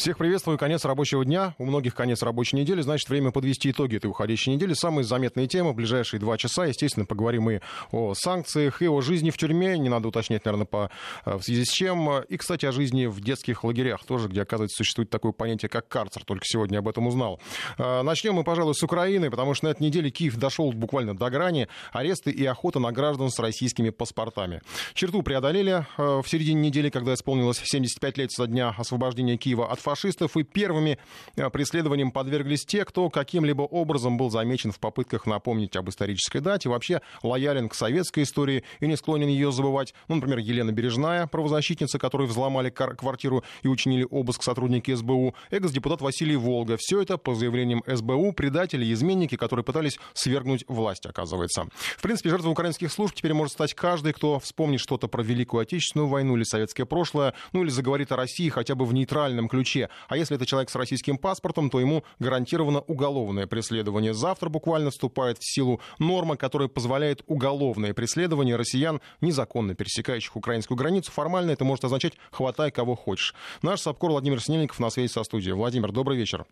Всех приветствую. Конец рабочего дня. У многих конец рабочей недели. Значит, время подвести итоги этой уходящей недели. Самые заметные темы в ближайшие два часа. Естественно, поговорим и о санкциях, и о жизни в тюрьме. Не надо уточнять, наверное, по, э, в связи с чем. И, кстати, о жизни в детских лагерях тоже, где, оказывается, существует такое понятие, как карцер. Только сегодня об этом узнал. Э, начнем мы, пожалуй, с Украины, потому что на этой неделе Киев дошел буквально до грани. Аресты и охота на граждан с российскими паспортами. Черту преодолели э, в середине недели, когда исполнилось 75 лет со дня освобождения Киева от фашистов. И первыми э, преследованием подверглись те, кто каким-либо образом был замечен в попытках напомнить об исторической дате, вообще лоялен к советской истории и не склонен ее забывать. Ну, например, Елена Бережная, правозащитница, которой взломали квартиру и учинили обыск сотрудники СБУ, экс-депутат Василий Волга. Все это по заявлениям СБУ предатели и изменники, которые пытались свергнуть власть, оказывается. В принципе, жертвой украинских служб теперь может стать каждый, кто вспомнит что-то про Великую Отечественную войну или советское прошлое, ну или заговорит о России хотя бы в нейтральном ключе. А если это человек с российским паспортом, то ему гарантировано уголовное преследование. Завтра буквально вступает в силу норма, которая позволяет уголовное преследование россиян, незаконно пересекающих украинскую границу. Формально это может означать «хватай кого хочешь». Наш САПКОР Владимир Снельников на связи со студией. Владимир, добрый вечер.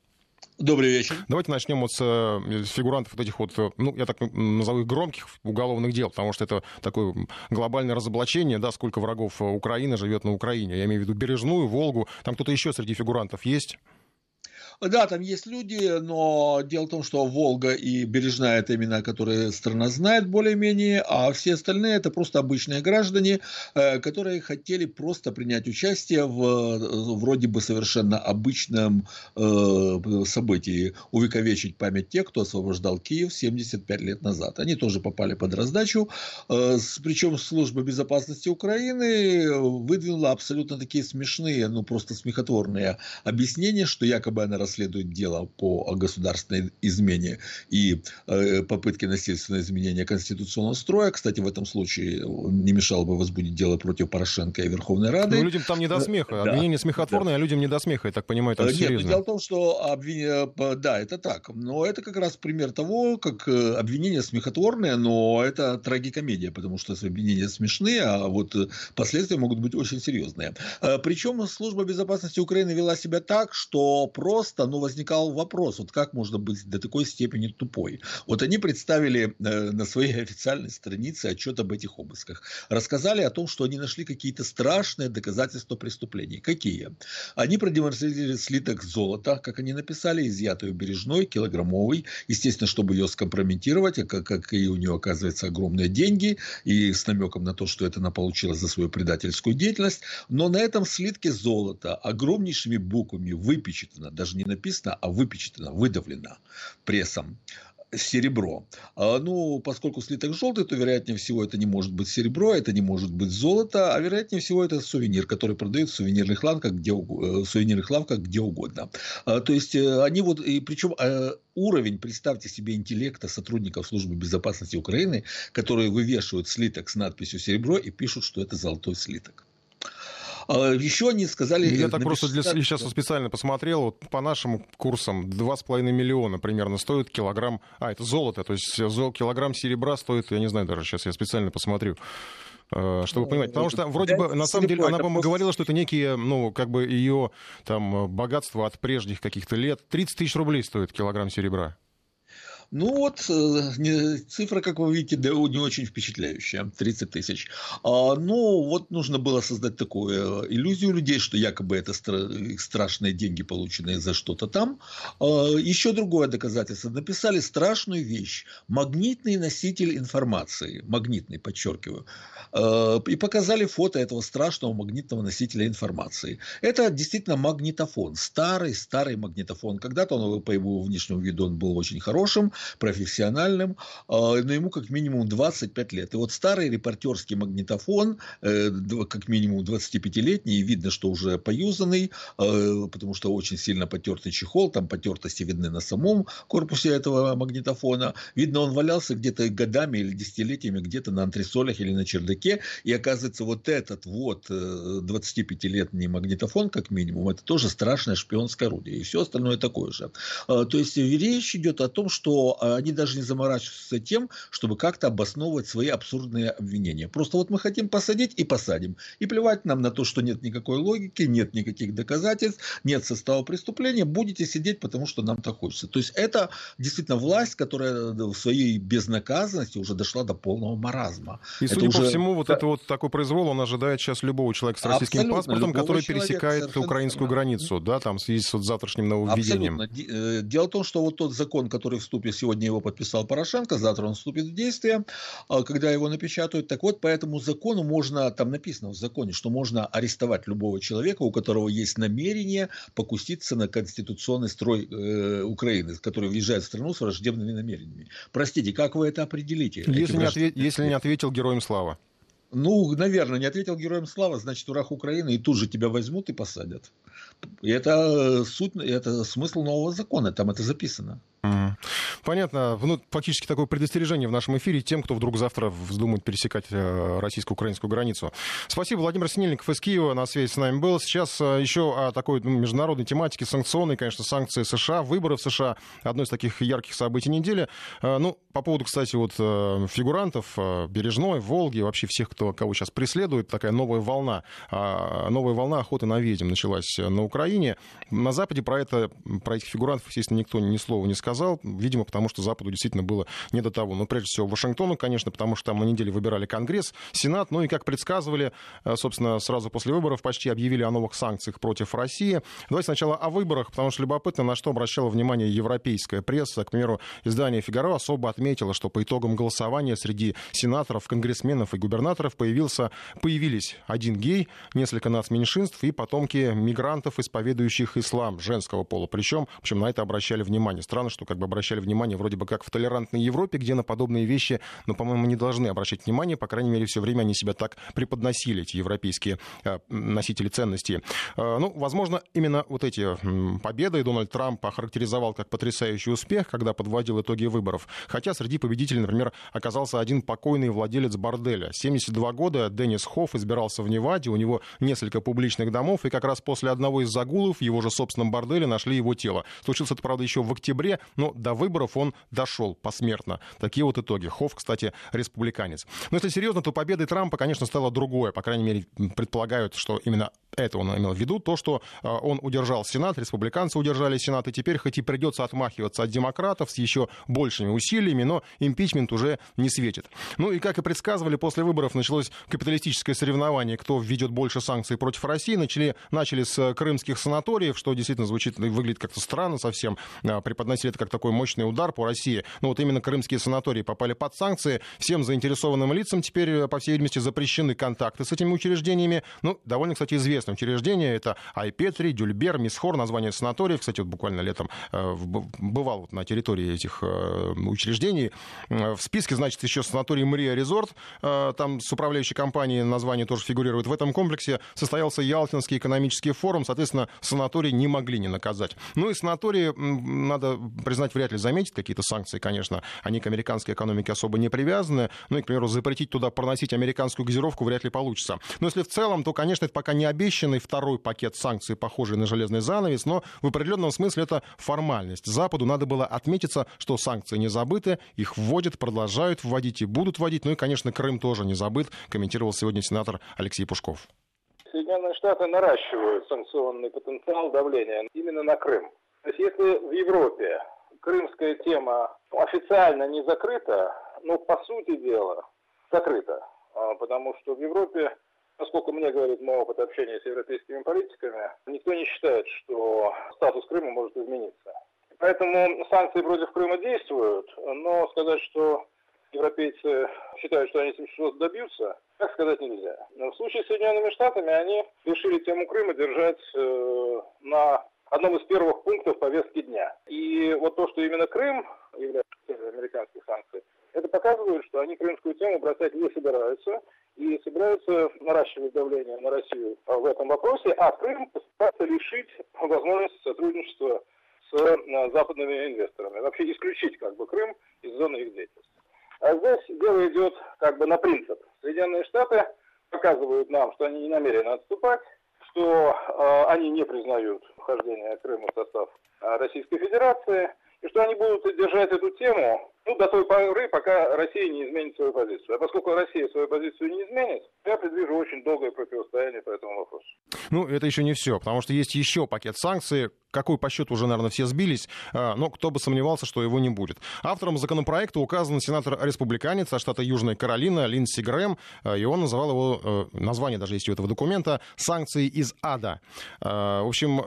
Добрый вечер. Давайте начнем вот с э, фигурантов вот этих вот, э, ну, я так назову их громких уголовных дел, потому что это такое глобальное разоблачение, да, сколько врагов Украины живет на Украине. Я имею в виду Бережную, Волгу. Там кто-то еще среди фигурантов есть? Да, там есть люди, но дело в том, что Волга и Бережная – это имена, которые страна знает более-менее, а все остальные – это просто обычные граждане, э, которые хотели просто принять участие в вроде бы совершенно обычном э, событии, увековечить память тех, кто освобождал Киев 75 лет назад. Они тоже попали под раздачу, э, причем служба безопасности Украины выдвинула абсолютно такие смешные, ну просто смехотворные объяснения, что якобы она расследует дело по государственной измене и э, попытке насильственного изменения конституционного строя. Кстати, в этом случае не мешало бы возбудить дело против Порошенко и Верховной Рады. Ну, людям там не до смеха. Обвинение смехотворное, да. а людям не до смеха, я так понимаю, там Нет, серьезно. дело в том, что обвинение... Да, это так. Но это как раз пример того, как э, обвинение смехотворное, но это трагикомедия, потому что обвинения смешные, а вот э, последствия могут быть очень серьезные. Причем служба безопасности Украины вела себя так, что просто просто ну, возникал вопрос, вот как можно быть до такой степени тупой. Вот они представили э, на своей официальной странице отчет об этих обысках. Рассказали о том, что они нашли какие-то страшные доказательства преступлений. Какие? Они продемонстрировали слиток золота, как они написали, изъятый у бережной, килограммовый. Естественно, чтобы ее скомпрометировать, а как, как и у нее оказывается огромные деньги, и с намеком на то, что это она получила за свою предательскую деятельность. Но на этом слитке золота огромнейшими буквами выпечатано, даже не написано, а выпечатано, выдавлено прессом серебро. А, ну, поскольку слиток желтый, то вероятнее всего это не может быть серебро, это не может быть золото, а вероятнее всего это сувенир, который продают в сувенирных лавках где, в сувенирных лавках где угодно. А, то есть э, они вот, и причем э, уровень, представьте себе, интеллекта сотрудников службы безопасности Украины, которые вывешивают слиток с надписью серебро и пишут, что это золотой слиток. А, Еще они сказали... Я так просто для, сейчас специально посмотрел, вот по нашим курсам 2,5 миллиона примерно стоит килограмм... А, это золото, то есть килограмм серебра стоит, я не знаю даже, сейчас я специально посмотрю э, чтобы ну, понимать. Потому что вроде бы, на самом деле, она, по-моему, говорила, что это некие, ну, как бы ее там богатство от прежних каких-то лет. 30 тысяч рублей стоит килограмм серебра. Ну вот, э, цифра, как вы видите, да, не очень впечатляющая, 30 тысяч. А, ну вот нужно было создать такую э, иллюзию людей, что якобы это страшные деньги, полученные за что-то там. А, еще другое доказательство. Написали страшную вещь. Магнитный носитель информации. Магнитный, подчеркиваю. А, и показали фото этого страшного магнитного носителя информации. Это действительно магнитофон. Старый, старый магнитофон. Когда-то он по его внешнему виду он был очень хорошим профессиональным, а, но ему как минимум 25 лет. И вот старый репортерский магнитофон, э, как минимум 25-летний, видно, что уже поюзанный, а, потому что очень сильно потертый чехол, там потертости видны на самом корпусе этого магнитофона. Видно, он валялся где-то годами или десятилетиями где-то на антресолях или на чердаке, и оказывается, вот этот вот 25-летний э, магнитофон, как минимум, это тоже страшное шпионское орудие, и все остальное такое же. А, то есть речь идет о том, что что они даже не заморачиваются тем, чтобы как-то обосновывать свои абсурдные обвинения. Просто вот мы хотим посадить и посадим. И плевать нам на то, что нет никакой логики, нет никаких доказательств, нет состава преступления, будете сидеть, потому что нам так хочется. То есть это действительно власть, которая в своей безнаказанности уже дошла до полного маразма. И, это судя уже... по всему, вот это вот такой произвол, он ожидает сейчас любого человека с российским Абсолютно, паспортом, который пересекает украинскую границу, да, там в связи с вот завтрашним нововведением. Абсолютно. Э, дело в том, что вот тот закон, который вступит, сегодня его подписал Порошенко, завтра он вступит в действие, а, когда его напечатают. Так вот, по этому закону можно, там написано в законе, что можно арестовать любого человека, у которого есть намерение покуситься на конституционный строй э, Украины, который въезжает в страну с враждебными намерениями. Простите, как вы это определите? Если, не, ответ, если не ответил героем слава. Ну, наверное, не ответил героем слава, значит, враг Украины, и тут же тебя возьмут и посадят. Это суть, это смысл нового закона, там это записано. Понятно. Ну, фактически такое предостережение в нашем эфире тем, кто вдруг завтра вздумает пересекать э, российско-украинскую границу. Спасибо. Владимир Синельников из Киева на связи с нами был. Сейчас э, еще о такой ну, международной тематике, санкционной, конечно, санкции США, выборы в США. Одно из таких ярких событий недели. Э, ну, по поводу, кстати, вот фигурантов, Бережной, Волги, вообще всех, кто, кого сейчас преследует, такая новая волна, новая волна охоты на ведьм началась на Украине. На Западе про это, про этих фигурантов, естественно, никто ни слова не сказал видимо, потому что Западу действительно было не до того. Но прежде всего Вашингтону, конечно, потому что там на неделе выбирали Конгресс, Сенат, ну и, как предсказывали, э, собственно, сразу после выборов почти объявили о новых санкциях против России. Давайте сначала о выборах, потому что любопытно, на что обращала внимание европейская пресса. К примеру, издание «Фигаро» особо отметило, что по итогам голосования среди сенаторов, конгрессменов и губернаторов появился, появились один гей, несколько нацменьшинств и потомки мигрантов, исповедующих ислам женского пола. Причем, в общем, на это обращали внимание. Странно, что как бы обращали внимание вроде бы как в толерантной Европе, где на подобные вещи, но, по-моему, не должны обращать внимание, по крайней мере, все время они себя так преподносили, эти европейские э, носители ценностей. Э, ну, возможно, именно вот эти победы Дональд Трамп охарактеризовал как потрясающий успех, когда подводил итоги выборов. Хотя среди победителей, например, оказался один покойный владелец борделя. 72 года Деннис Хофф избирался в Неваде, у него несколько публичных домов, и как раз после одного из загулов в его же собственном борделе нашли его тело. Случилось это, правда, еще в октябре, но до выборов он дошел посмертно. Такие вот итоги. Хофф, кстати, республиканец. Но если серьезно, то победой Трампа, конечно, стало другое. По крайней мере, предполагают, что именно это он имел в виду. То, что а, он удержал Сенат, республиканцы удержали Сенат, и теперь хоть и придется отмахиваться от демократов с еще большими усилиями, но импичмент уже не светит. Ну и, как и предсказывали, после выборов началось капиталистическое соревнование, кто введет больше санкций против России. Начали, начали с крымских санаториев, что действительно звучит, выглядит как-то странно совсем. А, преподносили это как такой мощный удар по России. Ну вот именно крымские санатории попали под санкции. Всем заинтересованным лицам теперь, э, по всей видимости, запрещены контакты с этими учреждениями. Ну, довольно, кстати, известное учреждение. Это Айпетри, Дюльбер, Мисхор, название санаториев. Кстати, вот буквально летом э, бывал вот на территории этих э, учреждений. В списке, значит, еще санаторий Мрия Резорт. Там с управляющей компанией название тоже фигурирует. В этом комплексе состоялся Ялтинский экономический форум. Соответственно, санатории не могли не наказать. Ну и санатории, надо признать, вряд ли заметит какие-то санкции, конечно. Они к американской экономике особо не привязаны. Ну и, к примеру, запретить туда проносить американскую газировку вряд ли получится. Но если в целом, то, конечно, это пока не обещанный второй пакет санкций, похожий на железный занавес, но в определенном смысле это формальность. Западу надо было отметиться, что санкции не забыты, их вводят, продолжают вводить и будут вводить. Ну и, конечно, Крым тоже не забыт, комментировал сегодня сенатор Алексей Пушков. Соединенные Штаты наращивают санкционный потенциал давления именно на Крым. То есть если в Европе крымская тема официально не закрыта, но по сути дела закрыта. А, потому что в Европе, насколько мне говорит мой опыт общения с европейскими политиками, никто не считает, что статус Крыма может измениться. Поэтому санкции против Крыма действуют, но сказать, что европейцы считают, что они что-то добьются, так сказать нельзя. Но в случае с Соединенными Штатами они решили тему Крыма держать э, на одном из первых пунктов повестки дня. И вот то, что именно Крым является целью американских санкций, это показывает, что они крымскую тему бросать не собираются и собираются наращивать давление на Россию в этом вопросе, а Крым постараться лишить возможности сотрудничества с э, западными инвесторами. Вообще исключить как бы Крым из зоны их деятельности. А здесь дело идет как бы на принцип. Соединенные Штаты показывают нам, что они не намерены отступать, что э, они не признают вхождение Крыма в состав э, Российской Федерации, и что они будут держать эту тему ну, до той поры, пока Россия не изменит свою позицию. А поскольку Россия свою позицию не изменит, я предвижу очень долгое противостояние по этому вопросу. Ну, это еще не все, потому что есть еще пакет санкций, какой по счету уже, наверное, все сбились, а, но кто бы сомневался, что его не будет. Автором законопроекта указан сенатор-республиканец от штата Южная Каролина Линдси Грэм, а, и он называл его, э, название даже есть у этого документа, «Санкции из ада». А, в общем,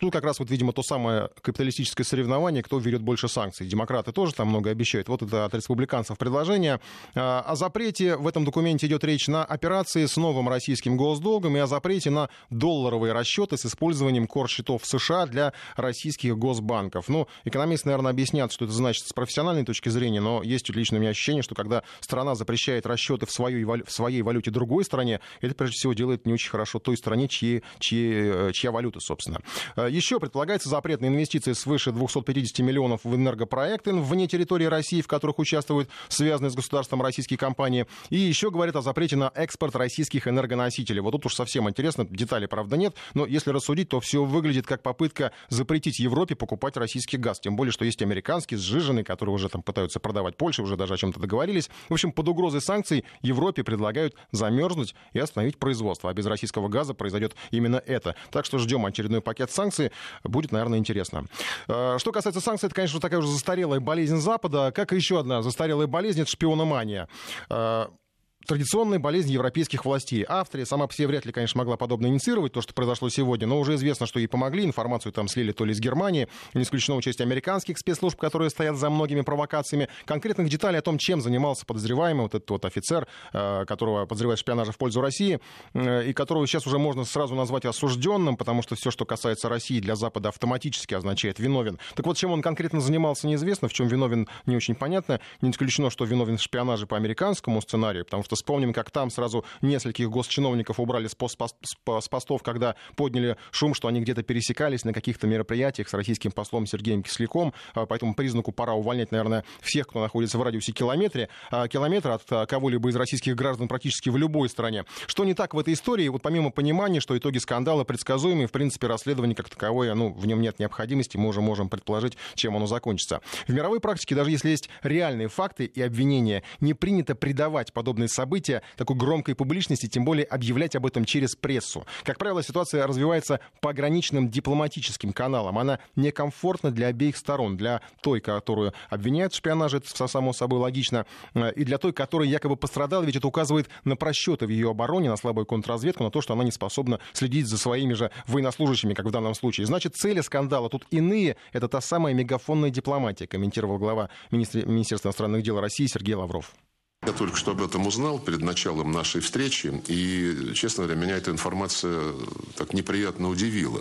тут как раз вот, видимо, то самое капиталистическое соревнование, кто верит больше санкций. Демократы тоже там много обещают. Вот это от республиканцев предложение. А, о запрете в этом документе идет речь на операции с новым российским госдолгом и о запрете на долларовые расчеты с использованием кор-счетов США для российских госбанков. Ну, экономисты, наверное, объяснят, что это значит с профессиональной точки зрения, но есть лично у меня ощущение, что когда страна запрещает расчеты в своей, в своей валюте другой стране, это прежде всего делает не очень хорошо той стране, чьи, чьи, э, чья валюта, собственно. Еще предполагается запрет на инвестиции свыше 250 миллионов в энергопроекты вне территории России, в которых участвуют связанные с государством российские компании. И еще говорят о запрете на экспорт российских энергоносителей. Вот тут уж совсем интересно, деталей, правда, нет, но если рассудить, то все выглядит как попытка запретить Европе покупать российский газ. Тем более, что есть американский, сжиженный, который уже там пытаются продавать Польше, уже даже о чем-то договорились. В общем, под угрозой санкций Европе предлагают замерзнуть и остановить производство. А без российского газа произойдет именно это. Так что ждем очередной пакет санкций санкции. Будет, наверное, интересно. Э, что касается санкций, это, конечно, такая уже застарелая болезнь Запада. Как и еще одна застарелая болезнь, это шпиономания э, традиционная болезнь европейских властей. Австрия сама по себе вряд ли, конечно, могла подобно инициировать, то, что произошло сегодня, но уже известно, что ей помогли. Информацию там слили то ли из Германии, не исключено участие американских спецслужб, которые стоят за многими провокациями. Конкретных деталей о том, чем занимался подозреваемый, вот этот вот офицер, э, которого подозревают в шпионаже в пользу России, э, и которого сейчас уже можно сразу назвать осужденным, потому что все, что касается России, для Запада автоматически означает виновен. Так вот, чем он конкретно занимался, неизвестно, в чем виновен, не очень понятно. Не исключено, что виновен в шпионаже по американскому сценарию, потому что Вспомним, как там сразу нескольких госчиновников убрали с, пост, с постов, когда подняли шум, что они где-то пересекались на каких-то мероприятиях с российским послом Сергеем Кисляком. А, по этому признаку пора увольнять, наверное, всех, кто находится в радиусе километре, а, километра от а, кого-либо из российских граждан практически в любой стране. Что не так в этой истории? Вот помимо понимания, что итоги скандала предсказуемы, в принципе, расследование как таковое, ну, в нем нет необходимости, мы уже можем предположить, чем оно закончится. В мировой практике, даже если есть реальные факты и обвинения, не принято предавать подобные события события такой громкой публичности, тем более объявлять об этом через прессу. Как правило, ситуация развивается по ограниченным дипломатическим каналам. Она некомфортна для обеих сторон. Для той, которую обвиняют в шпионаже, это само собой логично, э, и для той, которая якобы пострадала, ведь это указывает на просчеты в ее обороне, на слабую контрразведку, на то, что она не способна следить за своими же военнослужащими, как в данном случае. Значит, цели скандала тут иные. Это та самая мегафонная дипломатия, комментировал глава Министерства иностранных дел России Сергей Лавров. Я только что об этом узнал перед началом нашей встречи, и, честно говоря, меня эта информация так неприятно удивила.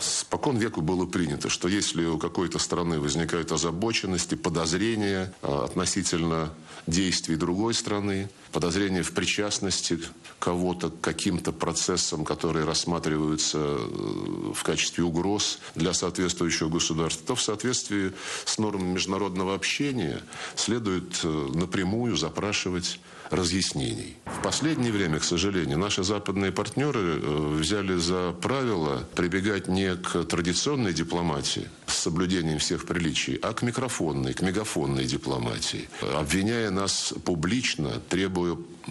Спокон веку было принято, что если у какой-то страны возникают озабоченности, подозрения а, относительно действий другой страны, подозрения в причастности кого-то к каким-то процессам, которые рассматриваются э, в качестве угроз для соответствующего государства, то в соответствии с нормами международного общения следует э, напрямую запрашивать разъяснений. В последнее время, к сожалению, наши западные партнеры э, взяли за правило прибегать не к традиционной дипломатии с соблюдением всех приличий, а к микрофонной, к мегафонной дипломатии, обвиняя нас публично, требуя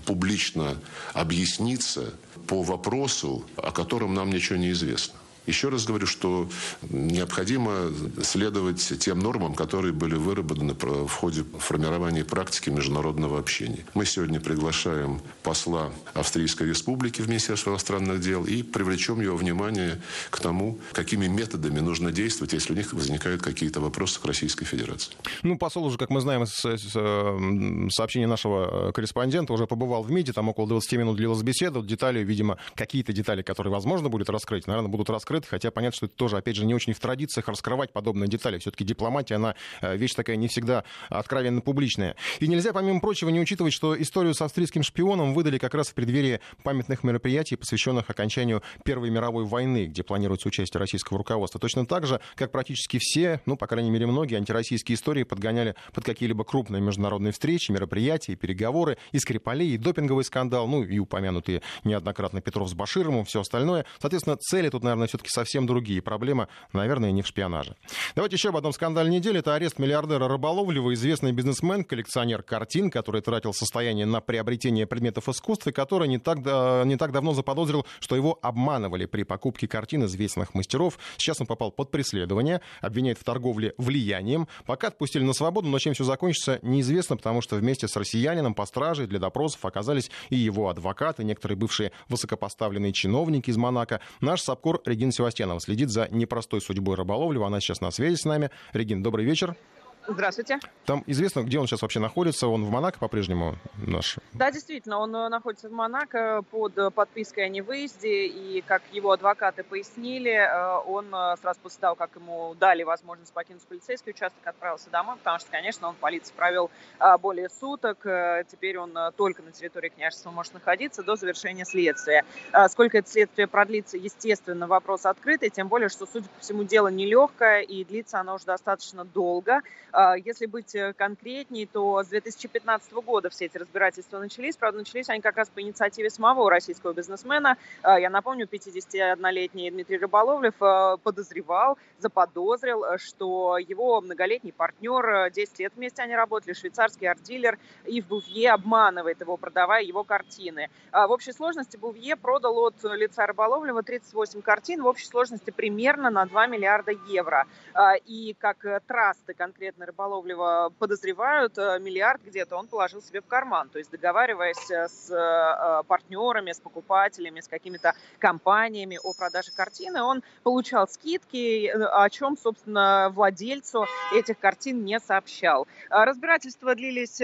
публично объясниться по вопросу, о котором нам ничего не известно. Еще раз говорю, что необходимо следовать тем нормам, которые были выработаны в ходе формирования практики международного общения. Мы сегодня приглашаем посла Австрийской Республики в Министерство иностранных дел и привлечем его внимание к тому, какими методами нужно действовать, если у них возникают какие-то вопросы к Российской Федерации. Ну, посол уже, как мы знаем из сообщения нашего э, корреспондента, уже побывал в МИДе, там около 20 минут длилась беседа, детали, видимо, какие-то детали, которые возможно будет раскрыть, наверное, будут раскрыты раскрыты, хотя понятно, что это тоже, опять же, не очень в традициях раскрывать подобные детали. Все-таки дипломатия, она э, вещь такая не всегда откровенно публичная. И нельзя, помимо прочего, не учитывать, что историю с австрийским шпионом выдали как раз в преддверии памятных мероприятий, посвященных окончанию Первой мировой войны, где планируется участие российского руководства. Точно так же, как практически все, ну, по крайней мере, многие антироссийские истории подгоняли под какие-либо крупные международные встречи, мероприятия, переговоры, и Скрипалей, и допинговый скандал, ну, и упомянутые неоднократно Петров с Башировым, все остальное. Соответственно, цели тут, наверное, все все-таки совсем другие. Проблема, наверное, не в шпионаже. Давайте еще об одном скандале недели. Это арест миллиардера Рыболовлева, известный бизнесмен, коллекционер картин, который тратил состояние на приобретение предметов искусства, который не так, не так давно заподозрил, что его обманывали при покупке картин известных мастеров. Сейчас он попал под преследование, обвиняет в торговле влиянием. Пока отпустили на свободу, но чем все закончится, неизвестно, потому что вместе с россиянином по страже для допросов оказались и его адвокаты, некоторые бывшие высокопоставленные чиновники из Монако. Наш САПКОР Регина Севастьянова следит за непростой судьбой Рыболовлева. Она сейчас на связи с нами. Регин, добрый вечер. Здравствуйте. Там известно, где он сейчас вообще находится? Он в Монако по-прежнему наш? Да, действительно, он э, находится в Монако под э, подпиской о невыезде, и, как его адвокаты пояснили, э, он сразу после того, как ему дали возможность покинуть полицейский участок, отправился домой, потому что, конечно, он в полиции провел более суток, теперь он только на территории княжества может находиться до завершения следствия. Сколько это следствие продлится, естественно, вопрос открытый, тем более, что, судя по всему, дело нелегкое, и длится оно уже достаточно долго. А, если быть э, конкретней, то с 2015 года все эти разбирательства начались. Правда, начались они как раз по инициативе самого российского бизнесмена. А, я напомню, 51-летний Дмитрий Рыболовлев э, подозревал, заподозрил, что его многолетний партнер, 10 э, лет вместе они работали, швейцарский арт-дилер Ив Бувье обманывает его, продавая его картины. А, в общей сложности Бувье продал от лица Рыболовлева 38 картин, в общей сложности примерно на 2 миллиарда евро. И как трасты конкретно конкретно Рыболовлева подозревают, э, миллиард где-то он положил себе в карман. То есть договариваясь э, с э, партнерами, с покупателями, с какими-то компаниями о продаже картины, он получал скидки, о чем, собственно, владельцу этих картин не сообщал. Разбирательства длились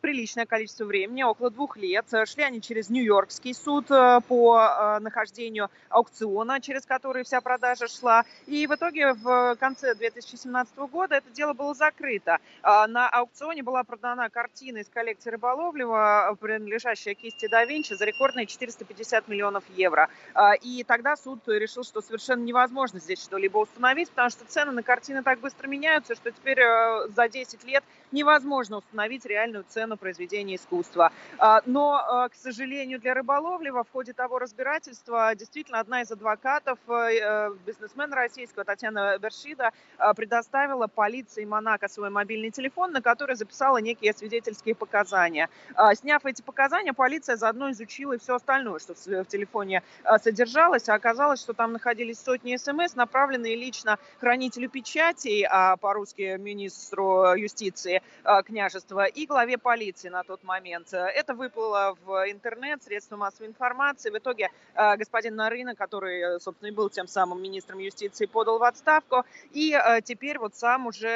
приличное количество времени, около двух лет. Шли они через Нью-Йоркский суд по нахождению аукциона, через который вся продажа шла. И в итоге в конце 2017 года это дело было закрыта. А, на аукционе была продана картина из коллекции Рыболовлева, принадлежащая кисти да Винчи, за рекордные 450 миллионов евро. А, и тогда суд решил, что совершенно невозможно здесь что-либо установить, потому что цены на картины так быстро меняются, что теперь э, за 10 лет невозможно установить реальную цену произведения искусства. А, но, э, к сожалению, для Рыболовлева в ходе того разбирательства действительно одна из адвокатов, э, бизнесмена российского Татьяна Бершида, предоставила полиции Монако Монако свой мобильный телефон, на который записала некие свидетельские показания. А, сняв эти показания, полиция заодно изучила и все остальное, что в телефоне а, содержалось. А оказалось, что там находились сотни смс, направленные лично хранителю печатей, по-русски министру юстиции княжества и главе полиции на тот момент. Это выплыло в интернет, средства массовой информации. В итоге господин Нарына, который, собственно, и был тем самым министром юстиции, подал в отставку. И теперь вот сам уже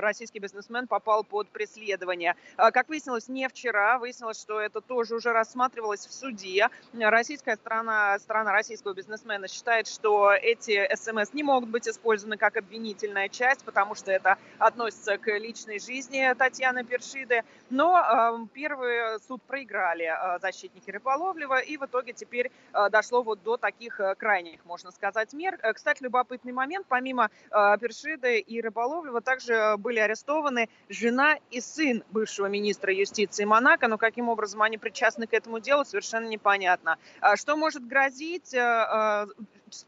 российский бизнесмен попал под преследование. А, как выяснилось, не вчера, выяснилось, что это тоже уже рассматривалось в суде. Российская сторона, сторона российского бизнесмена считает, что эти СМС не могут быть использованы как обвинительная часть, потому что это относится к личной жизни Татьяны Першиды. Но э, первый суд проиграли э, защитники Рыболовлева, и в итоге теперь э, дошло вот до таких э, крайних, можно сказать, мер. Э, кстати, любопытный момент, помимо э, Першиды и Рыболовлева, также Э, были арестованы жена и сын бывшего министра юстиции Монако, но каким образом они причастны к этому делу, совершенно непонятно. А что может грозить э, э,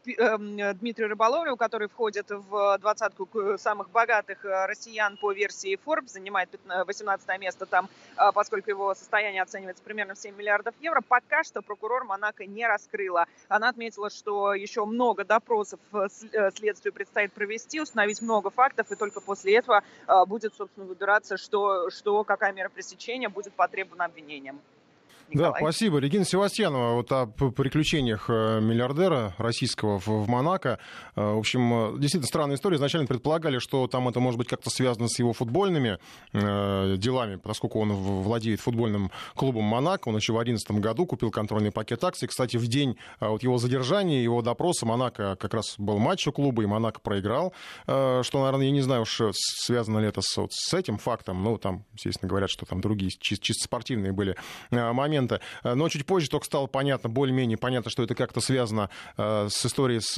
Дмитрию Рыболовлеву, который входит в двадцатку самых богатых э, россиян по версии Forbes, занимает 18 место там, э, поскольку его состояние оценивается примерно в 7 миллиардов евро. Пока что прокурор Монако не раскрыла. Она отметила, что еще много допросов э, следствию предстоит провести, установить много фактов, и только после этого будет, собственно, выбираться, что, что какая мера пресечения будет потребована обвинением. Николай. Да, спасибо. Регина Севастьянова, вот о приключениях э, миллиардера российского в Монако. Э, в общем, э, действительно странная история. Изначально предполагали, что там это может быть как-то связано с его футбольными делами, поскольку он владеет футбольным клубом Монако. Он еще в 2011 году купил контрольный пакет акций. Кстати, в день вот его задержания, его допроса Монако как раз был матч у клуба, и Монако проиграл. Что, наверное, я не знаю уж, связано ли это с, вот, с этим фактом. Ну, там, естественно, говорят, что там другие чисто, чисто спортивные были моменты моменты. Но чуть позже только стало понятно, более-менее понятно, что это как-то связано с историей с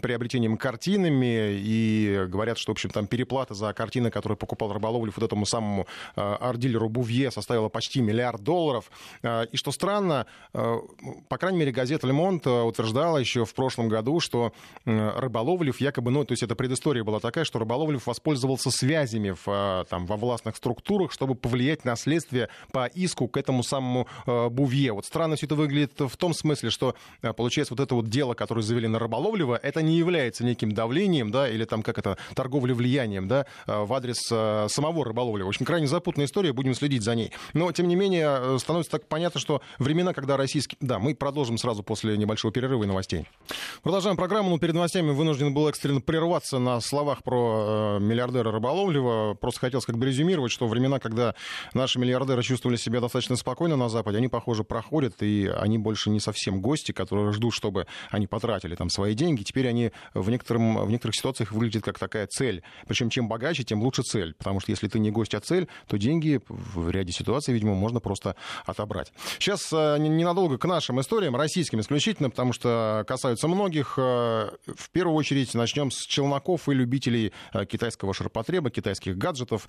приобретением картинами. И говорят, что, в общем, там переплата за картины, которые покупал Рыболовлев вот этому самому арт-дилеру Бувье составила почти миллиард долларов. И что странно, по крайней мере, газета «Лемонт» утверждала еще в прошлом году, что Рыболовлев якобы, ну, то есть эта предыстория была такая, что Рыболовлев воспользовался связями в, там, во властных структурах, чтобы повлиять на следствие по иску к этому самому Бувье. Вот странно все это выглядит в том смысле, что, получается, вот это вот дело, которое завели на Рыболовлева, это не является неким давлением, да, или там, как это, торговлей влиянием, да, в адрес самого Рыболовлева. Очень крайне запутанная история, будем следить за ней. Но, тем не менее, становится так понятно, что времена, когда российский... Да, мы продолжим сразу после небольшого перерыва и новостей. Продолжаем программу, но перед новостями вынужден был экстренно прерваться на словах про э, миллиардера Рыболовлева. Просто хотелось как бы резюмировать, что времена, когда наши миллиардеры чувствовали себя достаточно спокойно на Западе, они, похоже, проходят, и они больше не совсем гости, которые ждут, чтобы они потратили там свои деньги. Теперь они в, некотором, в некоторых ситуациях выглядят как такая цель. Причем чем богаче, тем лучше цель. Потому что если ты не гость, а цель, то деньги в ряде ситуаций, видимо, можно просто отобрать. Сейчас э, ненадолго к нашим историям, российским исключительно, потому что касаются многих. Э, в первую очередь начнем с челноков и любителей э, китайского ширпотреба, китайских гаджетов.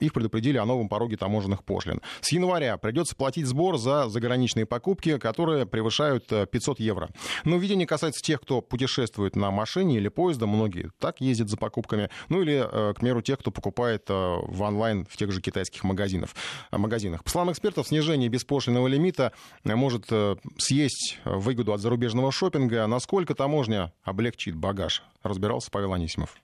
Их предупредили о новом пороге таможенных пошлин. С января придется платить сбор за заграничные покупки, которые превышают 500 евро. Но введение касается тех, кто путешествует на машине или поездом. Многие так ездят за покупками. Ну или, к примеру, тех, кто покупает в онлайн в тех же китайских магазинах. магазинах. По словам экспертов, снижение беспошлиного лимита может съесть выгоду от зарубежного шопинга. Насколько таможня облегчит багаж? Разбирался Павел Анисимов.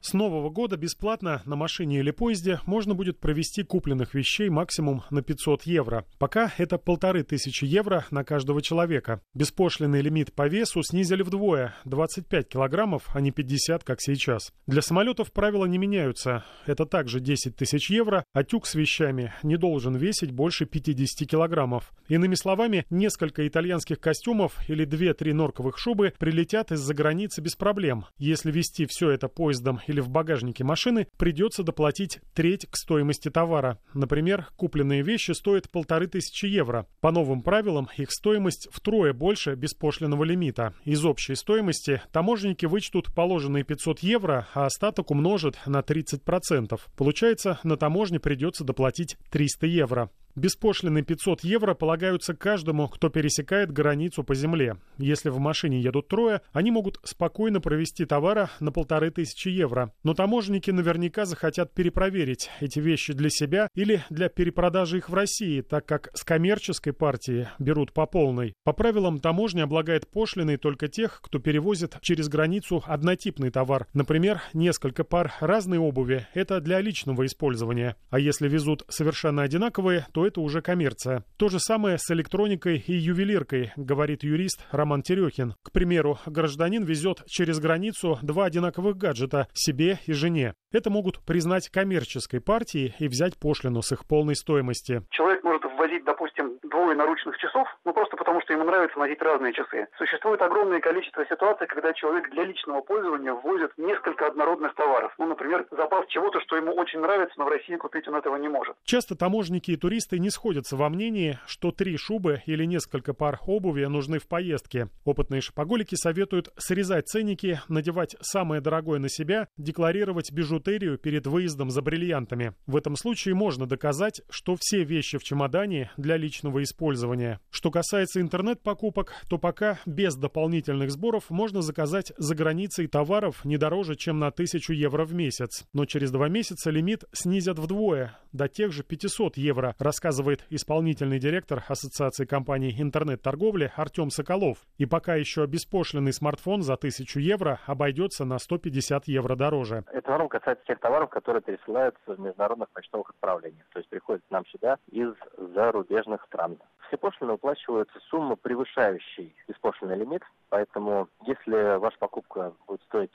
С нового года бесплатно на машине или поезде можно будет провести купленных вещей максимум на 500 евро. Пока это полторы тысячи евро на каждого человека. Беспошлиный лимит по весу снизили вдвое – 25 килограммов, а не 50, как сейчас. Для самолетов правила не меняются. Это также 10 тысяч евро, а тюк с вещами не должен весить больше 50 килограммов. Иными словами, несколько итальянских костюмов или 2-3 норковых шубы прилетят из-за границы без проблем. Если вести все это поездом или в багажнике машины, придется доплатить треть к стоимости товара. Например, купленные вещи стоят полторы тысячи евро. По новым правилам их стоимость втрое больше беспошлиного лимита. Из общей стоимости таможенники вычтут положенные 500 евро, а остаток умножат на 30%. Получается, на таможне придется доплатить 300 евро. Беспошлины 500 евро полагаются каждому, кто пересекает границу по земле. Если в машине едут трое, они могут спокойно провести товара на полторы тысячи евро. Но таможенники наверняка захотят перепроверить эти вещи для себя или для перепродажи их в России, так как с коммерческой партии берут по полной. По правилам, таможня облагает пошлиной только тех, кто перевозит через границу однотипный товар. Например, несколько пар разной обуви – это для личного использования. А если везут совершенно одинаковые, то это уже коммерция. То же самое с электроникой и ювелиркой, говорит юрист Роман Терехин. К примеру, гражданин везет через границу два одинаковых гаджета себе и жене. Это могут признать коммерческой партией и взять пошлину с их полной стоимости. Человек может ввозить, допустим, двое наручных часов, ну просто потому, что ему нравится носить разные часы. Существует огромное количество ситуаций, когда человек для личного пользования ввозит несколько однородных товаров. Ну, например, запас чего-то, что ему очень нравится, но в России купить он этого не может. Часто таможники и туристы не сходятся во мнении, что три шубы или несколько пар обуви нужны в поездке. Опытные шопоголики советуют срезать ценники, надевать самое дорогое на себя, декларировать бижутерию перед выездом за бриллиантами. В этом случае можно доказать, что все вещи в чемодане для личного использования. Что касается интернет-покупок, то пока без дополнительных сборов можно заказать за границей товаров не дороже, чем на 1000 евро в месяц. Но через два месяца лимит снизят вдвое, до тех же 500 евро, рассказывает исполнительный директор Ассоциации компаний интернет-торговли Артем Соколов. И пока еще беспошлиный смартфон за 1000 евро обойдется на 150 евро дороже. Эта норма касается тех товаров, которые пересылаются в международных почтовых отправлениях. То есть приходят к нам сюда из зарубежных стран. Все пошлины уплачиваются сумма, превышающей беспошлиный лимит, поэтому если ваша покупка будет стоить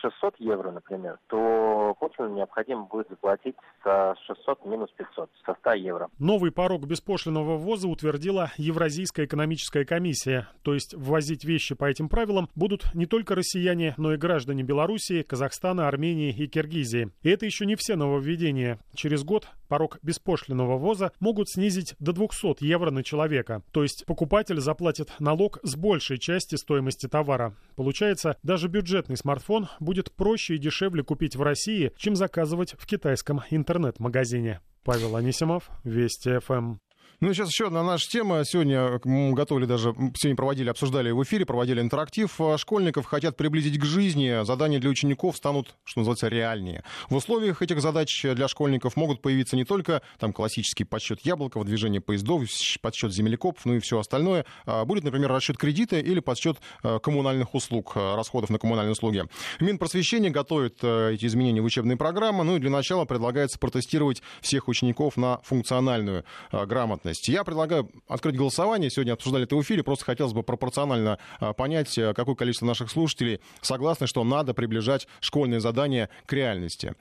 600 евро, например, то пошлину необходимо будет заплатить со 600 минус 500, со 100 евро. Новый порог беспошлиного ввоза утвердила Евразийская экономическая комиссия. То есть ввозить вещи по этим правилам будут не только россияне, но и граждане Белоруссии, Казахстана, Армении и Киргизии. И это еще не все нововведения. Через год порог беспошлиного ввоза могут снизить до 200 евро на человека. То есть покупатель заплатит налог с большей части стоимости товара. Получается, даже бюджетный смартфон будет проще и дешевле купить в России, чем заказывать в китайском интернет-магазине. Павел Анисимов, Вести ФМ. Ну, сейчас еще одна наша тема. Сегодня мы готовили даже, сегодня проводили, обсуждали в эфире, проводили интерактив. А школьников хотят приблизить к жизни. Задания для учеников станут, что называется, реальнее. В условиях этих задач для школьников могут появиться не только там классический подсчет яблоков, движение поездов, подсчет землекопов, ну и все остальное. А будет, например, расчет кредита или подсчет э, коммунальных услуг, э, расходов на коммунальные услуги. Минпросвещение готовит э, эти изменения в учебные программы. Ну и для начала предлагается протестировать всех учеников на функциональную грамотность грамотность. Я предлагаю открыть голосование. Сегодня обсуждали это в эфире. Просто хотелось бы пропорционально а, понять, э, какое количество наших слушателей согласны, что надо приближать школьные задания к реальности.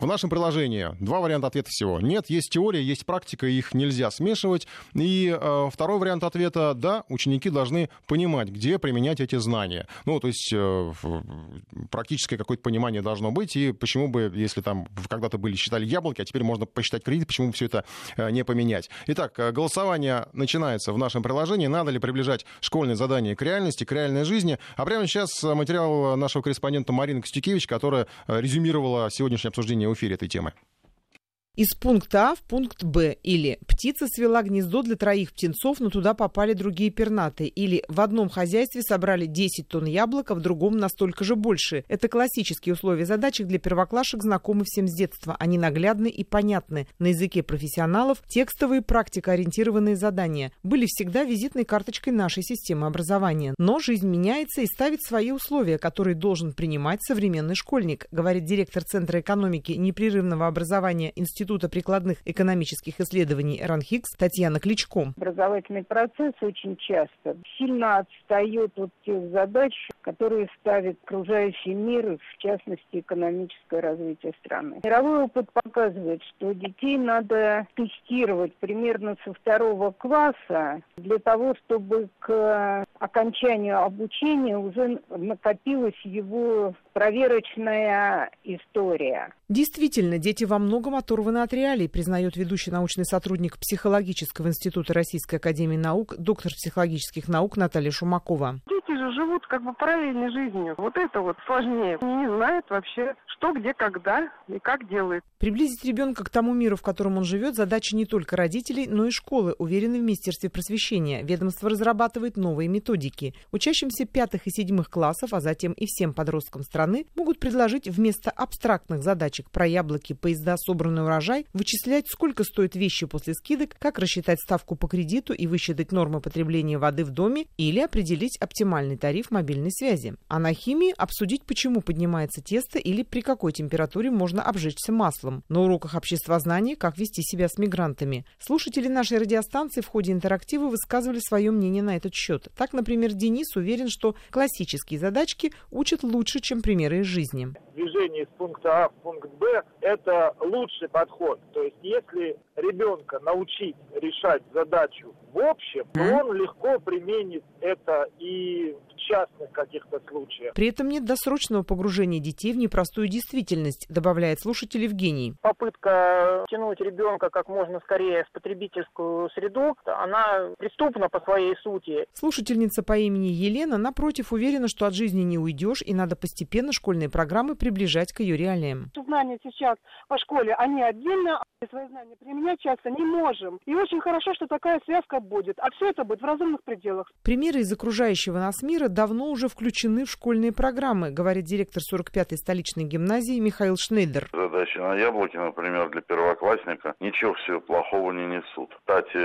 В нашем приложении два варианта ответа всего. Нет, есть теория, есть практика, их нельзя смешивать. И э, второй вариант ответа, да, ученики должны понимать, где применять эти знания. Ну, то есть э, практическое какое-то понимание должно быть, и почему бы, если там когда-то были, считали яблоки, а теперь можно посчитать кредит, почему бы все это э, не поменять. Итак, э, голосование начинается в нашем приложении. Надо ли приближать школьные задания к реальности, к реальной жизни? А прямо сейчас материал нашего корреспондента Марины Костюкевич, которая э, резюмировала сегодняшнее обсуждение в эфире этой темы. Из пункта А в пункт Б. Или птица свела гнездо для троих птенцов, но туда попали другие пернатые. Или в одном хозяйстве собрали 10 тонн яблок, а в другом настолько же больше. Это классические условия задачек для первоклашек, знакомы всем с детства. Они наглядны и понятны. На языке профессионалов текстовые практикоориентированные задания были всегда визитной карточкой нашей системы образования. Но жизнь меняется и ставит свои условия, которые должен принимать современный школьник, говорит директор Центра экономики непрерывного образования Института Института прикладных экономических исследований РАНХИКС Татьяна Кличко. Образовательный процесс очень часто сильно отстает от тех задач, которые ставит окружающий мир, в частности, экономическое развитие страны. Мировой опыт показывает, что детей надо тестировать примерно со второго класса для того, чтобы к окончанию обучения уже накопилась его проверочная история. Действительно, дети во многом оторваны от реалий, признает ведущий научный сотрудник Психологического института Российской академии наук, доктор психологических наук Наталья Шумакова. Дети же живут как бы параллельной жизнью. Вот это вот сложнее. Они не знают вообще, что, где, когда и как делает. Приблизить ребенка к тому миру, в котором он живет, задача не только родителей, но и школы, уверены в Министерстве просвещения. Ведомство разрабатывает новые методики. Учащимся пятых и седьмых классов, а затем и всем подросткам страны, могут предложить вместо абстрактных задачек про яблоки, поезда, собранный урожай, вычислять, сколько стоят вещи после скидок, как рассчитать ставку по кредиту и высчитать нормы потребления воды в доме или определить оптимальный тариф мобильной связи. А на химии обсудить, почему поднимается тесто или при какой температуре можно обжечься маслом. На уроках обществознания «Как вести себя с мигрантами». Слушатели нашей радиостанции в ходе интерактива высказывали свое мнение на этот счет. Так, например, Денис уверен, что классические задачки учат лучше, чем примеры из жизни. Движение из пункта А в пункт Б – это лучший подход. То есть, если ребенка научить решать задачу в общем, то он легко применит это и в частных каких-то случаях. При этом нет досрочного погружения детей в непростую действительность, добавляет слушатель Евгений. Попытка тянуть ребенка как можно скорее в потребительскую среду, она преступна по своей сути. Слушательница по имени Елена, напротив, уверена, что от жизни не уйдешь, и надо постепенно школьные программы приближать к ее реалиям. Знания сейчас по школе, они отдельно, а свои знания применять часто не можем. И очень хорошо, что такая связка будет. А все это будет в разумных пределах. Примеры из окружающего нас мира давно уже включены в школьные программы, говорит директор 45-й столичной гимназии Михаил Шнейдер. Задачи на яблоке, например, для первоклассника ничего всего плохого не несут. Кстати,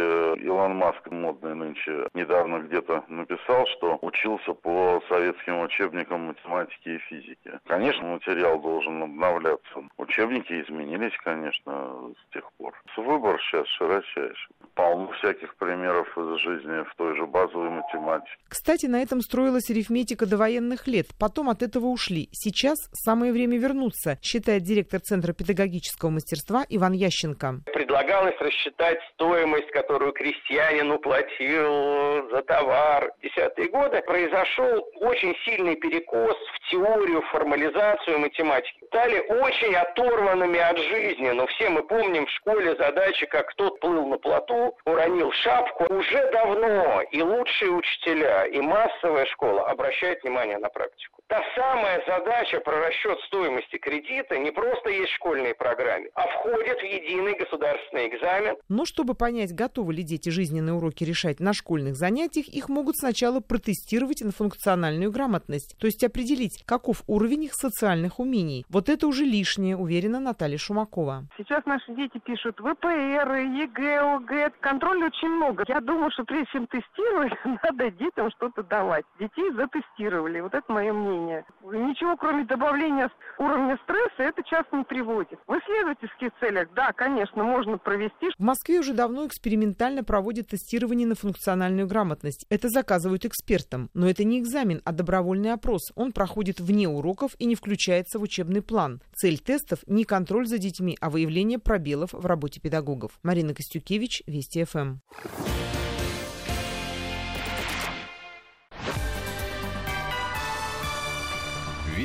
Илон Маск, модный нынче, недавно где-то написал, что учился по советским учебникам математики и физики. Конечно, материал должен обновляться. Учебники изменились, конечно, с тех пор. Выбор сейчас широчайший. полно всяких примеров из жизни в той же базовой математике. Кстати, на этом строилась арифметика до военных лет. Потом от этого ушли. Сейчас самое время вернуться, считает директор Центра педагогического мастерства Иван Ященко. Предлагалось рассчитать стоимость, которую крестьянин уплатил за товар. В десятые годы произошел очень сильный перекос в теорию, формализацию математики. Стали очень оторванными от жизни. Но все мы помним в школе задачи, как кто-то плыл на плоту, уронил шапку. Уже давно и лучшие учителя, и массовая школа обращают внимание на практику. Та самая задача про расчет стоимости кредита не просто есть в школьной программе, а входит в единый государственный экзамен. Но чтобы понять, готовы ли дети жизненные уроки решать на школьных занятиях, их могут сначала протестировать на функциональную грамотность, то есть определить, каков уровень их социальных умений. Вот это уже лишнее, уверена Наталья Шумакова. Сейчас наши дети пишут ВПР, ЕГЭ, ОГЭ. Контроля очень много. Я думаю, что прежде чем тестировать, надо детям что-то давать. Детей затестировали. Вот это мое мнение. Ничего, кроме добавления уровня стресса, это часто не приводит. В исследовательских целях, да, конечно, можно провести. В Москве уже давно экспериментально проводят тестирование на функциональную грамотность. Это заказывают экспертам. Но это не экзамен, а добровольный опрос. Он проходит вне уроков и не включается в учебный план. Цель тестов – не контроль за детьми, а выявление пробелов в работе педагогов. Марина Костюкевич, Вести ФМ.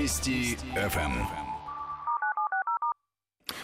Вести ФМ.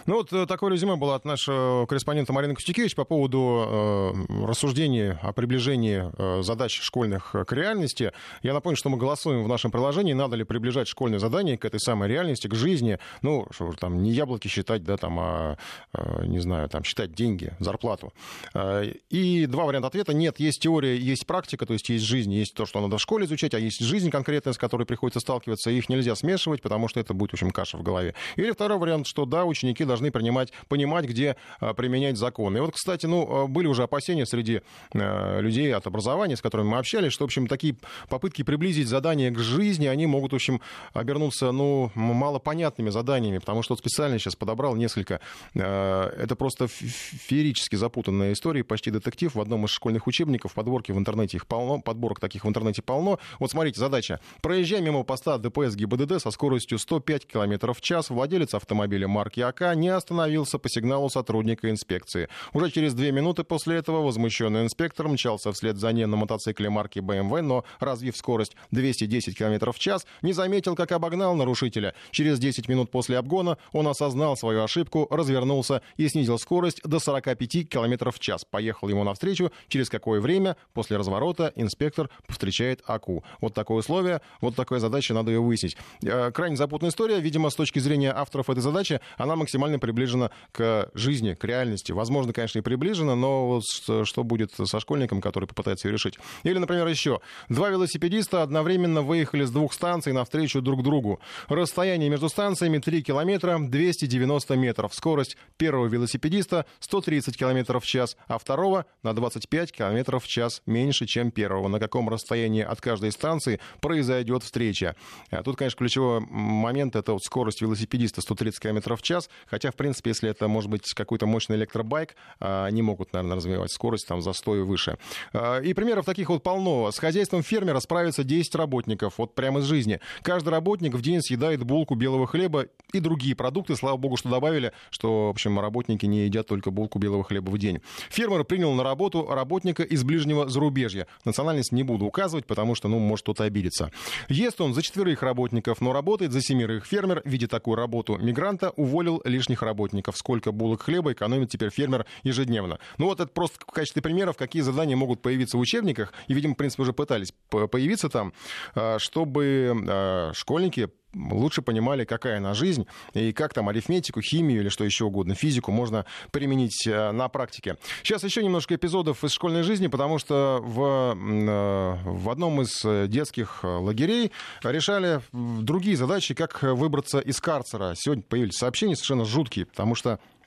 Ну вот э, такое резюме было от нашего корреспондента Марины Костюкевич по поводу э, рассуждений о приближении э, задач школьных к реальности. Я напомню, что мы голосуем в нашем приложении, надо ли приближать школьные задания к этой самой реальности, к жизни. Ну, что там, не яблоки считать, да, там, а, э, не знаю, там, считать деньги, зарплату. Э, и два варианта ответа. Нет, есть теория, есть практика, то есть есть жизнь, есть то, что надо в школе изучать, а есть жизнь конкретная, с которой приходится сталкиваться. Их нельзя смешивать, потому что это будет, в общем, каша в голове. Или второй вариант, что да, ученики должны принимать, понимать, где а, применять законы. И вот, кстати, ну, а, были уже опасения среди а, людей от образования, с которыми мы общались, что, в общем, такие попытки приблизить задания к жизни, они могут, в общем, обернуться, ну, малопонятными заданиями, потому что вот специально сейчас подобрал несколько. Это просто феерически запутанная история, почти детектив. В одном из школьных учебников подборки в интернете их полно, подборок таких в интернете полно. Вот смотрите, задача. Проезжая мимо поста ДПС ГИБДД со скоростью 105 км в час, владелец автомобиля марки АК не остановился по сигналу сотрудника инспекции. Уже через две минуты после этого возмущенный инспектор мчался вслед за ней на мотоцикле марки BMW, но, развив скорость 210 км в час, не заметил, как обогнал нарушителя. Через 10 минут после обгона он осознал свою ошибку, развернулся и снизил скорость до 45 км в час. Поехал ему навстречу. Через какое время после разворота инспектор встречает АКУ. Вот такое условие, вот такая задача, надо ее выяснить. Э, крайне запутанная история. Видимо, с точки зрения авторов этой задачи, она максимально приближена к жизни, к реальности. Возможно, конечно, и приближена, но вот что будет со школьником, который попытается ее решить. Или, например, еще. Два велосипедиста одновременно выехали с двух станций навстречу друг другу. Расстояние между станциями 3 километра 290 метров. Скорость первого велосипедиста 130 километров в час, а второго на 25 километров в час меньше, чем первого. На каком расстоянии от каждой станции произойдет встреча. А тут, конечно, ключевой момент — это вот скорость велосипедиста 130 километров в час, хотя, в принципе, если это может быть какой-то мощный электробайк, а, они могут, наверное, развивать скорость там за 100 и выше. А, и примеров таких вот полно. С хозяйством фермера справится 10 работников, вот прямо из жизни. Каждый работник в день съедает булку белого хлеба и другие продукты. Слава богу, что добавили, что, в общем, работники не едят только булку белого хлеба в день. Фермер принял на работу работника из ближнего зарубежья. Национальность не буду указывать, потому что, ну, может кто-то обидеться. Ест он за четверых работников, но работает за семерых. Фермер, видя такую работу мигранта, уволил лишних работников. Сколько булок хлеба экономит теперь фермер ежедневно. Ну вот это просто в качестве примеров, какие задания могут появиться в учебниках. И, видимо, в принципе, уже пытались появиться там, а, чтобы а, школьники лучше понимали, какая она жизнь и как там арифметику, химию или что еще угодно, физику можно применить э, на практике. Сейчас еще немножко эпизодов из школьной жизни, потому что в, э, в одном из детских лагерей решали другие задачи, как выбраться из карцера. Сегодня появились сообщения совершенно жуткие, потому что Э,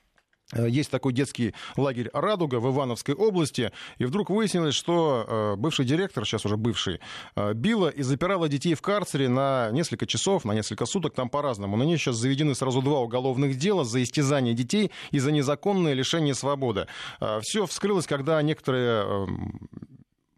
есть такой детский лагерь «Радуга» в Ивановской области, и вдруг выяснилось, что э, бывший директор, сейчас уже бывший, э, била и запирала детей в карцере на несколько часов, на несколько суток, там по-разному. На нее сейчас заведены сразу два уголовных дела за истязание детей и за незаконное лишение свободы. Все вскрылось, когда некоторые эм,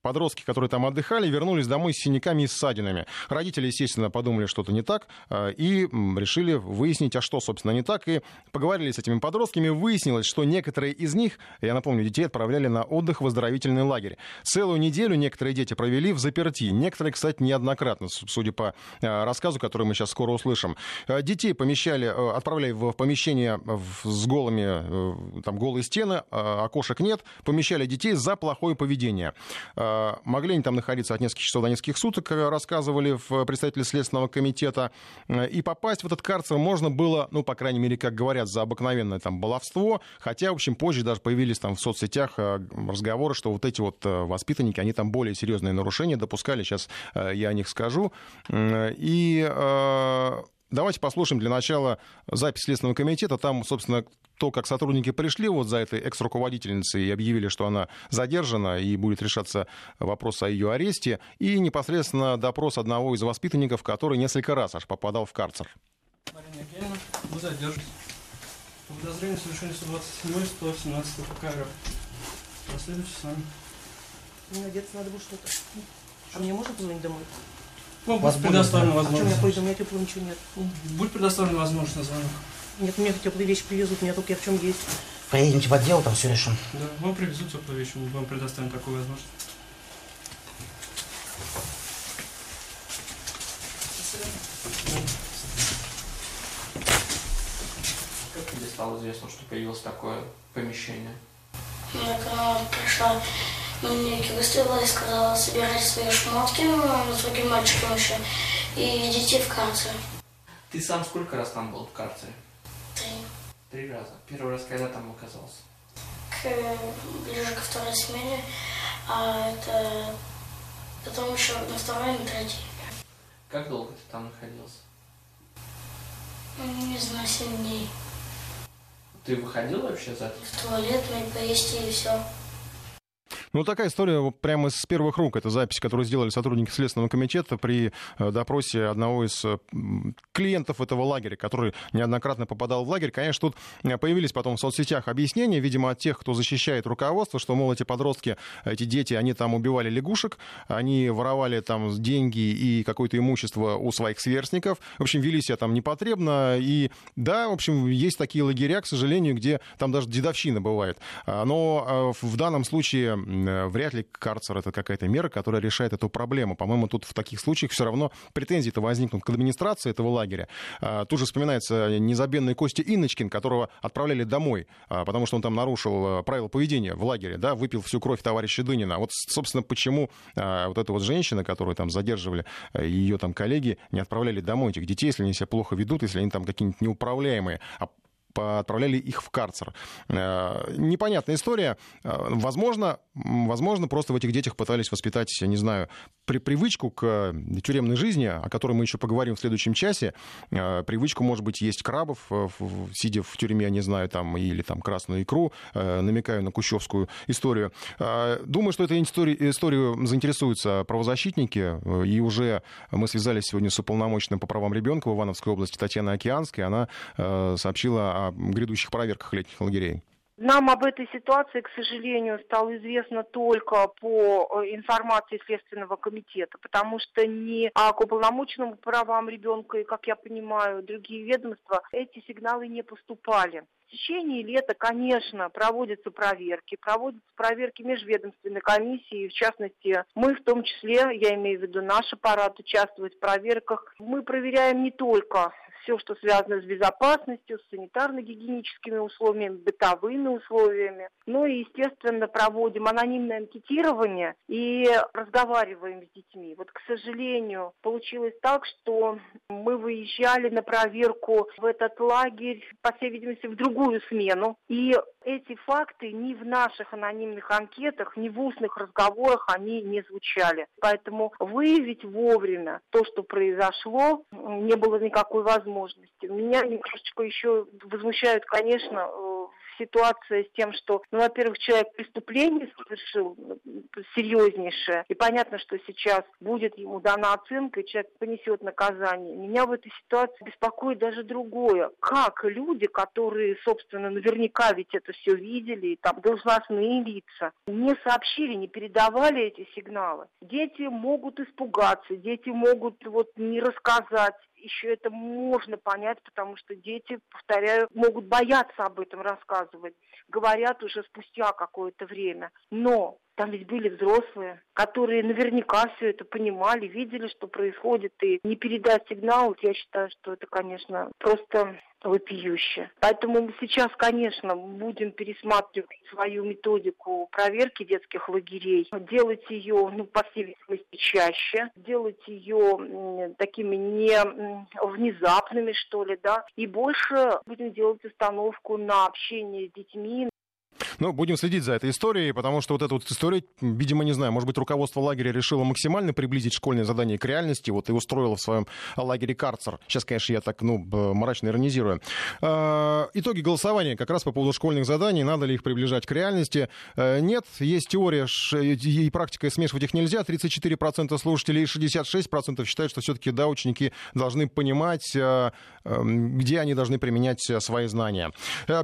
подростки, которые там отдыхали, вернулись домой с синяками и ссадинами. Родители, естественно, подумали, что-то не так, э, и решили выяснить, а что, собственно, не так, и поговорили с этими подростками. Выяснилось, что некоторые из них, я напомню, детей отправляли на отдых в оздоровительный лагерь. Целую неделю некоторые дети провели в заперти. Некоторые, кстати, неоднократно, судя по э, рассказу, который мы сейчас скоро услышим. Э, детей помещали, отправляли в помещение с голыми, там голые стены, окошек нет, помещали детей за плохое поведение. Э, могли они там находиться от нескольких часов до нескольких суток, э, рассказывали в представители Следственного комитета. Э, и попасть в этот карцер можно было, ну, по крайней мере, как говорят, за обыкновенное там баловство. Хотя, в общем, позже даже появились там в соцсетях разговоры, что вот эти вот воспитанники, они там более серьезные нарушения допускали. Сейчас я о них скажу. И Давайте послушаем для начала запись Следственного комитета. Там, собственно, то, как сотрудники пришли вот за этой экс-руководительницей и объявили, что она задержана и будет решаться вопрос о ее аресте, и непосредственно допрос одного из воспитанников, который несколько раз аж попадал в карцер. Марина Евгеньевна, вы задержитесь. По подозрению совершения 127 117 ФК РФ. Последуйте с нами. Мне одеться надо будет что-то. А мне можно позвонить домой? Ну, будет предоставлена возможность. А что у меня пойду, у меня теплого ничего нет. Будет предоставлена возможность на звонок. Нет, мне теплые вещи привезут, меня только я в чем есть. Поедемте в отдел, там все решим. Да, вам привезут теплые вещи, мы вам предоставим такую возможность. Как тебе стало известно, что появилось такое помещение? Мне когда пришла мне выставила и сказала, собирать свои шмотки, ну, с другим мальчиком еще, и идите в карцер. Ты сам сколько раз там был в карцере? Три. Три раза. Первый раз когда там оказался? К, ближе ко второй смене, а это потом еще на второй и на третий. Как долго ты там находился? Не знаю, семь дней. Ты выходил вообще за В туалет, ну и поесть и все. Ну, такая история прямо с первых рук. Это запись, которую сделали сотрудники Следственного комитета при э, допросе одного из э, клиентов этого лагеря, который неоднократно попадал в лагерь. Конечно, тут э, появились потом в соцсетях объяснения, видимо, от тех, кто защищает руководство, что, мол, эти подростки, эти дети, они там убивали лягушек, они воровали там деньги и какое-то имущество у своих сверстников. В общем, вели себя там непотребно. И да, в общем, есть такие лагеря, к сожалению, где там даже дедовщина бывает. А, но в данном случае вряд ли карцер это какая-то мера, которая решает эту проблему. По-моему, тут в таких случаях все равно претензии-то возникнут к администрации этого лагеря. А, тут же вспоминается незабвенный Костя Инночкин, которого отправляли домой, а, потому что он там нарушил э, правила поведения в лагере, да, выпил всю кровь товарища Дынина. Вот, собственно, почему а, вот эта вот женщина, которую там задерживали, э, ее там коллеги, не отправляли домой этих детей, если они себя плохо ведут, если они там какие-нибудь неуправляемые, а отправляли их в карцер. Э, непонятная история. Э, возможно, возможно, просто в этих детях пытались воспитать, не знаю, при привычку к тюремной жизни, о которой мы еще поговорим в следующем часе. Э, привычку, может быть, есть крабов, сидя в тюрьме, я не знаю, там, или там красную икру, намекаю на кущевскую историю. Думаю, что этой историю, историю заинтересуются правозащитники, и уже мы связались сегодня с уполномоченным по правам ребенка в Ивановской области Татьяной Океанской. Она сообщила о грядущих проверках летних лагерей? Нам об этой ситуации, к сожалению, стало известно только по э, информации Следственного комитета, потому что ни к уполномоченному правам ребенка и, как я понимаю, другие ведомства эти сигналы не поступали. В течение лета, конечно, проводятся проверки, проводятся проверки межведомственной комиссии, в частности, мы в том числе, я имею в виду наш аппарат, участвует в проверках. Мы проверяем не только все, что связано с безопасностью, с санитарно-гигиеническими условиями, бытовыми условиями. Ну и, естественно, проводим анонимное анкетирование и разговариваем с детьми. Вот, к сожалению, получилось так, что мы выезжали на проверку в этот лагерь, по всей видимости, в другую смену. И эти факты ни в наших анонимных анкетах, ни в устных разговорах они не звучали. Поэтому выявить вовремя то, что произошло, не было никакой возможности. Меня немножечко еще возмущают, конечно, э, ситуация с тем, что, ну, во-первых, человек преступление совершил серьезнейшее, и понятно, что сейчас будет ему дана оценка, и человек понесет наказание. Меня в этой ситуации беспокоит даже другое. Как люди, которые, собственно, наверняка ведь это все видели, и там должностные лица, не сообщили, не передавали эти сигналы. Дети могут испугаться, дети могут вот не рассказать, еще это можно понять, потому что дети, повторяю, могут бояться об этом рассказывать, говорят уже спустя какое-то время. Но там ведь были взрослые, которые наверняка все это понимали, видели, что происходит, и не передать сигнал, я считаю, что это, конечно, просто вопиюще. Поэтому мы сейчас, конечно, будем пересматривать свою методику проверки детских лагерей, делать ее, ну, по всей видимости, чаще, делать ее такими не внезапными, что ли, да, и больше будем делать установку на общение с детьми, ну, будем следить за этой историей, потому что вот эта вот история, видимо, не знаю, может быть, руководство лагеря решило максимально приблизить школьное задание к реальности, вот и устроило в своем лагере карцер. Сейчас, конечно, я так, ну, мрачно иронизирую. А, итоги голосования как раз по поводу школьных заданий, надо ли их приближать к реальности. А, нет, есть теория и практика, смешивать их нельзя. 34% слушателей и 66% считают, что все-таки, да, ученики должны понимать, а, где они должны применять свои знания.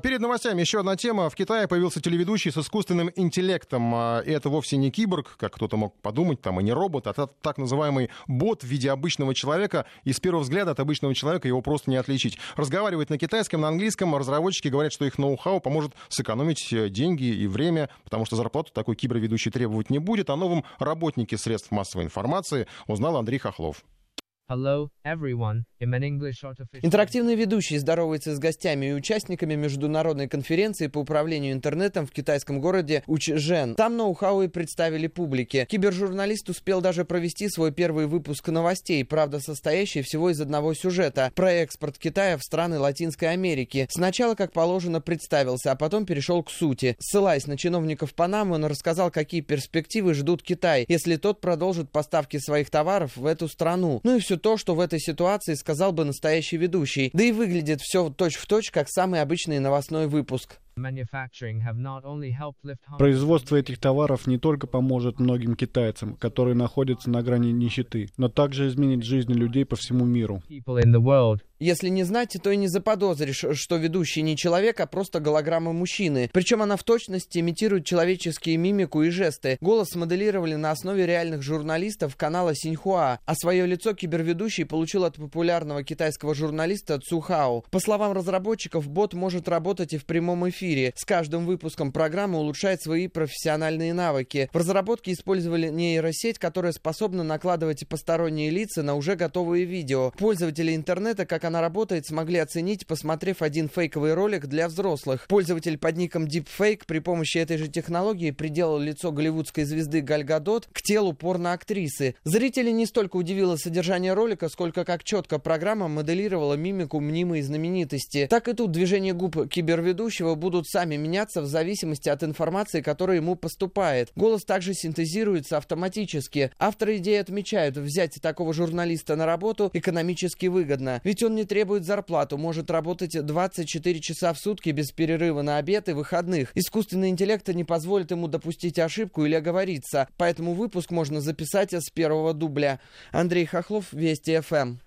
Перед новостями еще одна тема. В Китае появился телеведущий с искусственным интеллектом. А, и это вовсе не киборг, как кто-то мог подумать, там, и не робот, а так называемый бот в виде обычного человека. И с первого взгляда от обычного человека его просто не отличить. Разговаривает на китайском, на английском. Разработчики говорят, что их ноу-хау поможет сэкономить э, деньги и время, потому что зарплату такой киберведущий требовать не будет. О новом работнике средств массовой информации узнал Андрей Хохлов. Интерактивный ведущий здоровается с гостями и участниками международной конференции по управлению интернетом в китайском городе Учжен. Там ноу-хау и представили публике. Кибержурналист успел даже провести свой первый выпуск новостей, правда состоящий всего из одного сюжета, про экспорт Китая в страны Латинской Америки. Сначала, как положено, представился, а потом перешел к сути. Ссылаясь на чиновников Панамы, он рассказал, какие перспективы ждут Китай, если тот продолжит поставки своих товаров в эту страну. Ну и все то, что в этой ситуации сказал бы настоящий ведущий. Да и выглядит все точь-в-точь, точь, как самый обычный новостной выпуск. Производство этих товаров не только поможет многим китайцам, которые находятся на грани нищеты, но также изменит жизни людей по всему миру. Если не знать, то и не заподозришь, что ведущий не человек, а просто голограмма мужчины. Причем она в точности имитирует человеческие мимику и жесты. Голос смоделировали на основе реальных журналистов канала Синьхуа, а свое лицо киберведущий получил от популярного китайского журналиста Цухао. По словам разработчиков, бот может работать и в прямом эфире эфире. С каждым выпуском программа улучшает свои профессиональные навыки. В разработке использовали нейросеть, которая способна накладывать посторонние лица на уже готовые видео. Пользователи интернета, как она работает, смогли оценить, посмотрев один фейковый ролик для взрослых. Пользователь под ником Deepfake при помощи этой же технологии приделал лицо голливудской звезды Галь Гадот к телу порноактрисы. Зрители не столько удивило содержание ролика, сколько как четко программа моделировала мимику мнимой знаменитости. Так и тут движение губ киберведущего будут будут сами меняться в зависимости от информации, которая ему поступает. Голос также синтезируется автоматически. Авторы идеи отмечают, взять такого журналиста на работу экономически выгодно. Ведь он не требует зарплату, может работать 24 часа в сутки без перерыва на обед и выходных. Искусственный интеллект не позволит ему допустить ошибку или оговориться, поэтому выпуск можно записать с первого дубля. Андрей Хохлов, Вести ФМ.